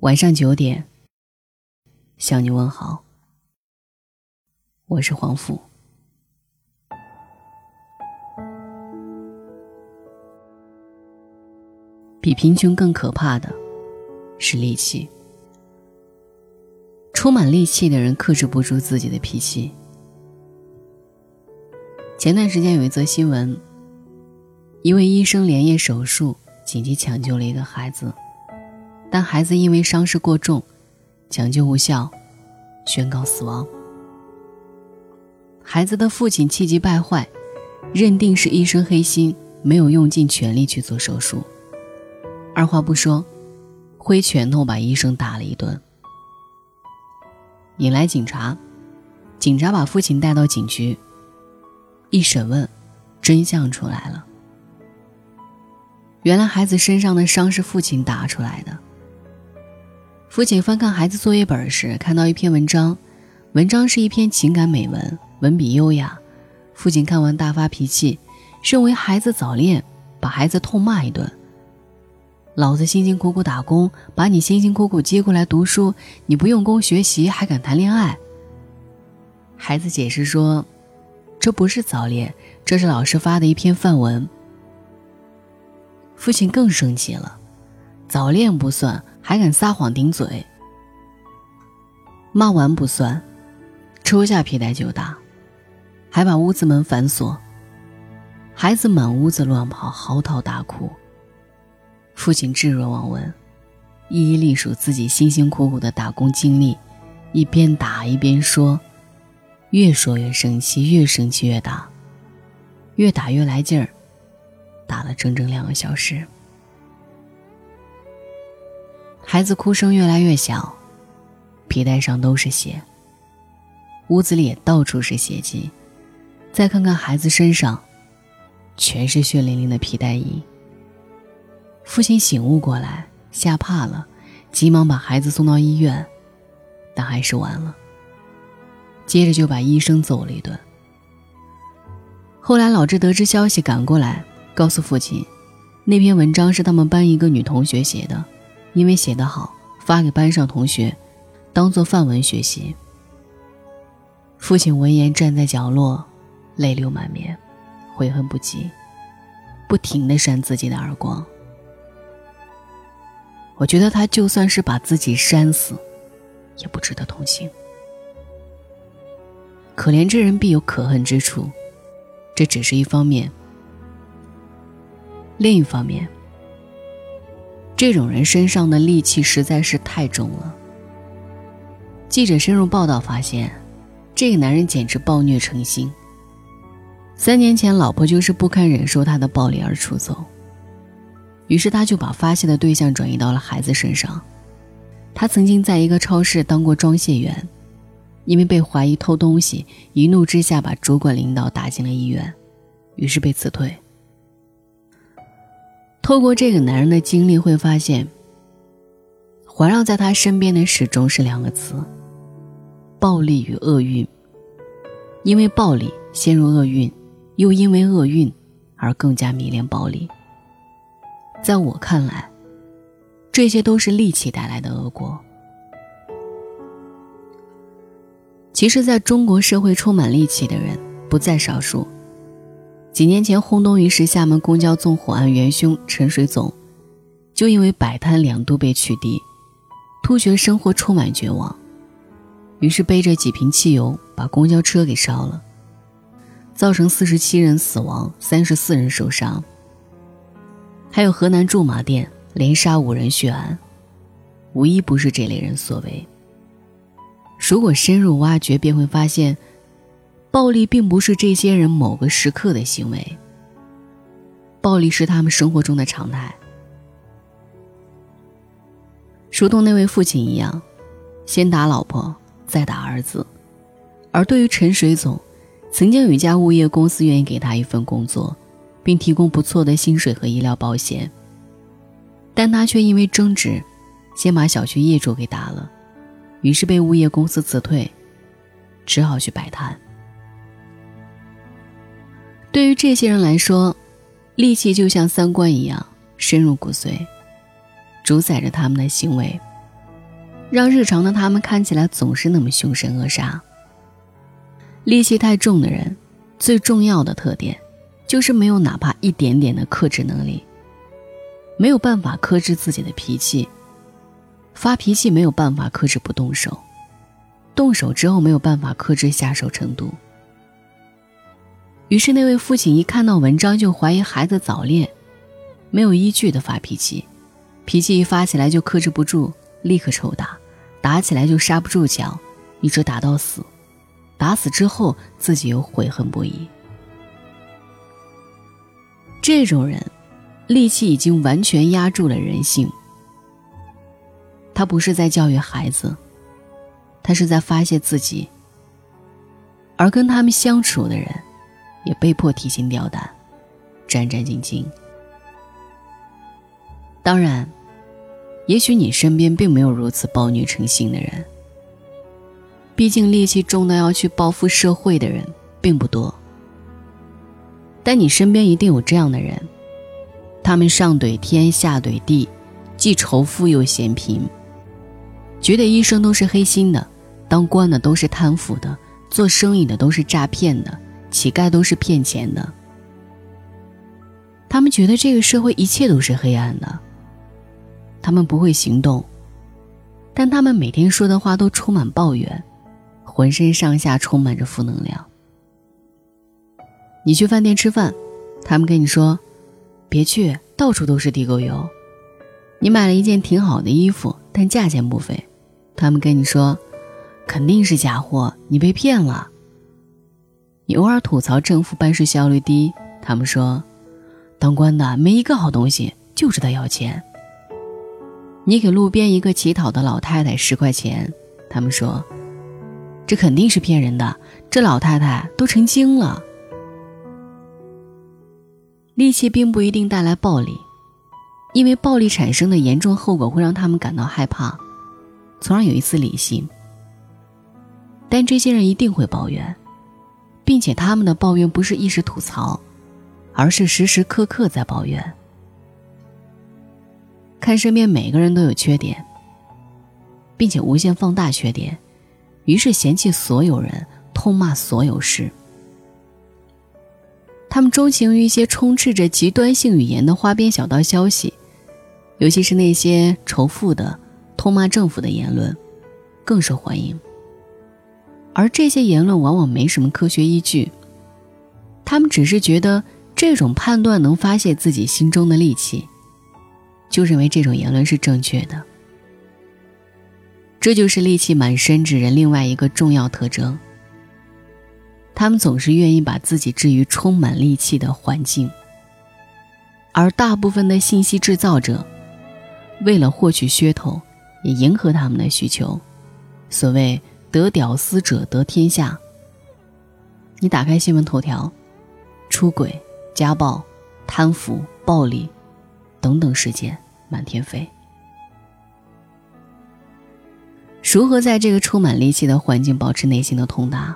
晚上九点，向你问好。我是黄甫。比贫穷更可怕的是戾气。充满戾气的人克制不住自己的脾气。前段时间有一则新闻，一位医生连夜手术，紧急抢救了一个孩子。但孩子因为伤势过重，抢救无效，宣告死亡。孩子的父亲气急败坏，认定是医生黑心，没有用尽全力去做手术，二话不说，挥拳头把医生打了一顿，引来警察。警察把父亲带到警局，一审问，真相出来了。原来孩子身上的伤是父亲打出来的。父亲翻看孩子作业本时，看到一篇文章，文章是一篇情感美文，文笔优雅。父亲看完大发脾气，认为孩子早恋，把孩子痛骂一顿。老子辛辛苦苦打工，把你辛辛苦苦接过来读书，你不用功学习，还敢谈恋爱？孩子解释说，这不是早恋，这是老师发的一篇范文。父亲更生气了，早恋不算。还敢撒谎顶嘴，骂完不算，抽下皮带就打，还把屋子门反锁。孩子满屋子乱跑，嚎啕大哭。父亲置若罔闻，一一历数自己辛辛苦苦的打工经历，一边打一边说，越说越生气，越生气越打，越打越来劲儿，打了整整两个小时。孩子哭声越来越小，皮带上都是血，屋子里也到处是血迹。再看看孩子身上，全是血淋淋的皮带印。父亲醒悟过来，吓怕了，急忙把孩子送到医院，但还是晚了。接着就把医生揍了一顿。后来老郑得知消息，赶过来告诉父亲，那篇文章是他们班一个女同学写的。因为写得好，发给班上同学，当做范文学习。父亲闻言站在角落，泪流满面，悔恨不及，不停的扇自己的耳光。我觉得他就算是把自己扇死，也不值得同情。可怜之人必有可恨之处，这只是一方面。另一方面。这种人身上的戾气实在是太重了。记者深入报道发现，这个男人简直暴虐成性。三年前，老婆就是不堪忍受他的暴力而出走，于是他就把发泄的对象转移到了孩子身上。他曾经在一个超市当过装卸员，因为被怀疑偷东西，一怒之下把主管领导打进了医院，于是被辞退。透过这个男人的经历，会发现，环绕在他身边的始终是两个词：暴力与厄运。因为暴力陷入厄运，又因为厄运而更加迷恋暴力。在我看来，这些都是戾气带来的恶果。其实，在中国社会，充满戾气的人不在少数。几年前轰动一时，厦门公交纵火案元凶陈水总，就因为摆摊两度被取缔，突觉生活充满绝望，于是背着几瓶汽油把公交车给烧了，造成四十七人死亡，三十四人受伤。还有河南驻马店连杀五人血案，无一不是这类人所为。如果深入挖掘，便会发现。暴力并不是这些人某个时刻的行为，暴力是他们生活中的常态。如同那位父亲一样，先打老婆，再打儿子。而对于陈水总，曾经有一家物业公司愿意给他一份工作，并提供不错的薪水和医疗保险，但他却因为争执，先把小区业主给打了，于是被物业公司辞退，只好去摆摊。对于这些人来说，戾气就像三观一样深入骨髓，主宰着他们的行为。让日常的他们看起来总是那么凶神恶煞。戾气太重的人，最重要的特点，就是没有哪怕一点点的克制能力，没有办法克制自己的脾气，发脾气没有办法克制不动手，动手之后没有办法克制下手程度。于是那位父亲一看到文章就怀疑孩子早恋，没有依据的发脾气，脾气一发起来就克制不住，立刻抽打，打起来就刹不住脚，一直打到死。打死之后，自己又悔恨不已。这种人，戾气已经完全压住了人性。他不是在教育孩子，他是在发泄自己。而跟他们相处的人，也被迫提心吊胆，战战兢兢。当然，也许你身边并没有如此暴虐成性的人。毕竟戾气重到要去报复社会的人并不多，但你身边一定有这样的人，他们上怼天下怼地，既仇富又嫌贫，觉得医生都是黑心的，当官的都是贪腐的，做生意的都是诈骗的，乞丐都是骗钱的。他们觉得这个社会一切都是黑暗的，他们不会行动，但他们每天说的话都充满抱怨。浑身上下充满着负能量。你去饭店吃饭，他们跟你说：“别去，到处都是地沟油。”你买了一件挺好的衣服，但价钱不菲，他们跟你说：“肯定是假货，你被骗了。”你偶尔吐槽政府办事效率低，他们说：“当官的没一个好东西，就知道要钱。”你给路边一个乞讨的老太太十块钱，他们说。这肯定是骗人的，这老太太都成精了。戾气并不一定带来暴力，因为暴力产生的严重后果会让他们感到害怕，从而有一丝理性。但这些人一定会抱怨，并且他们的抱怨不是一时吐槽，而是时时刻刻在抱怨。看身边每个人都有缺点，并且无限放大缺点。于是嫌弃所有人，痛骂所有事。他们钟情于一些充斥着极端性语言的花边小道消息，尤其是那些仇富的、痛骂政府的言论，更受欢迎。而这些言论往往没什么科学依据，他们只是觉得这种判断能发泄自己心中的戾气，就认为这种言论是正确的。这就是戾气满身之人另外一个重要特征。他们总是愿意把自己置于充满戾气的环境，而大部分的信息制造者，为了获取噱头，也迎合他们的需求。所谓“得屌丝者得天下”。你打开新闻头条，出轨、家暴、贪腐、暴力等等事件满天飞。如何在这个充满戾气的环境保持内心的通达？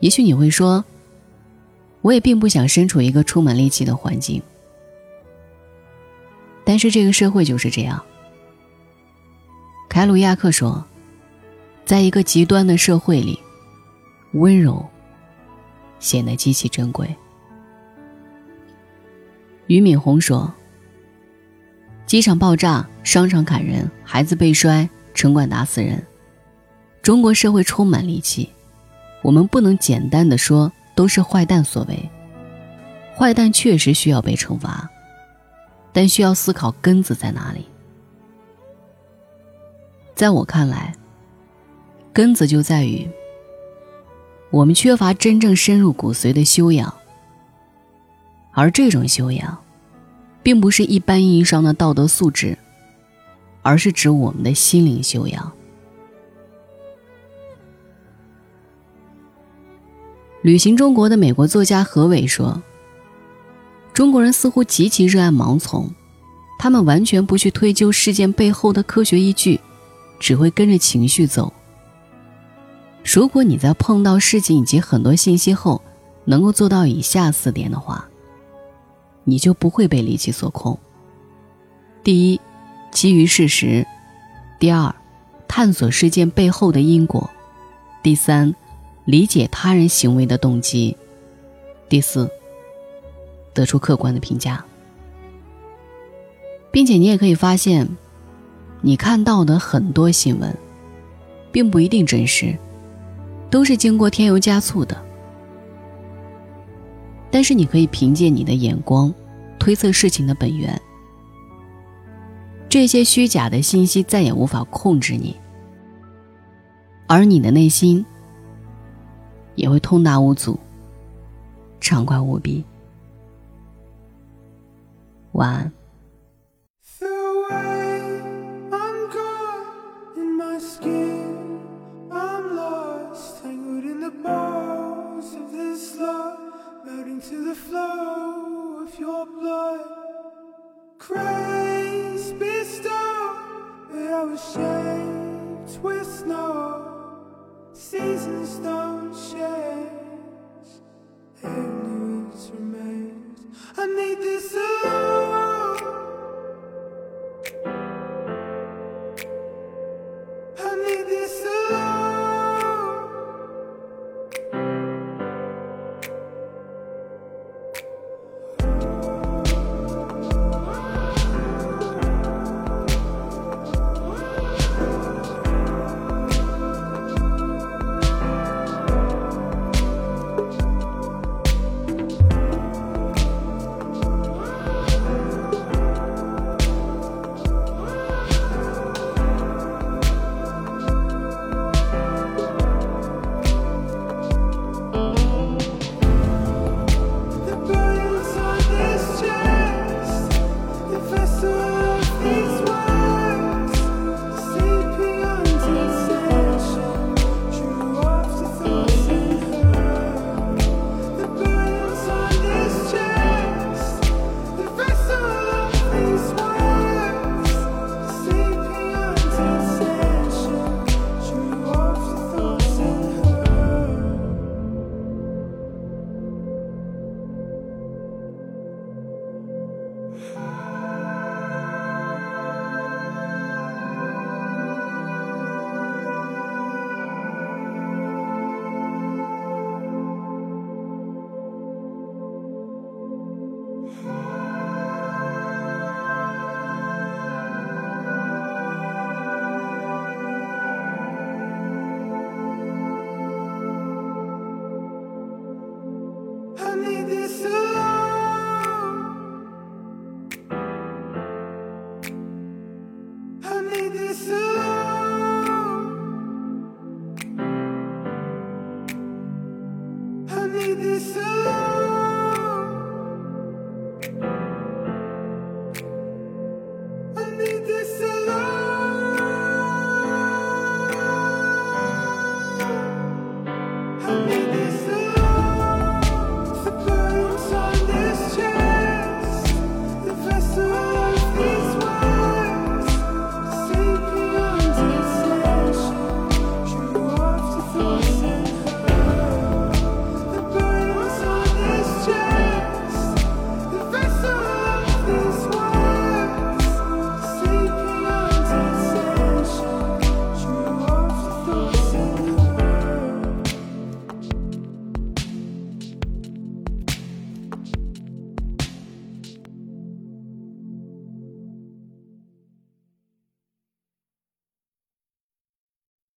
也许你会说，我也并不想身处一个充满戾气的环境。但是这个社会就是这样。凯鲁亚克说，在一个极端的社会里，温柔显得极其珍贵。俞敏洪说。机场爆炸，商场砍人，孩子被摔，城管打死人。中国社会充满戾气，我们不能简单的说都是坏蛋所为。坏蛋确实需要被惩罚，但需要思考根子在哪里。在我看来，根子就在于我们缺乏真正深入骨髓的修养，而这种修养。并不是一般意义上的道德素质，而是指我们的心灵修养。旅行中国的美国作家何伟说：“中国人似乎极其热爱盲从，他们完全不去推究事件背后的科学依据，只会跟着情绪走。如果你在碰到事情以及很多信息后，能够做到以下四点的话。”你就不会被戾气所控。第一，基于事实，第二，探索事件背后的因果；第三，理解他人行为的动机；第四，得出客观的评价。并且你也可以发现，你看到的很多新闻，并不一定真实，都是经过添油加醋的。但是你可以凭借你的眼光，推测事情的本源。这些虚假的信息再也无法控制你，而你的内心也会通达无阻，畅快无比。晚安。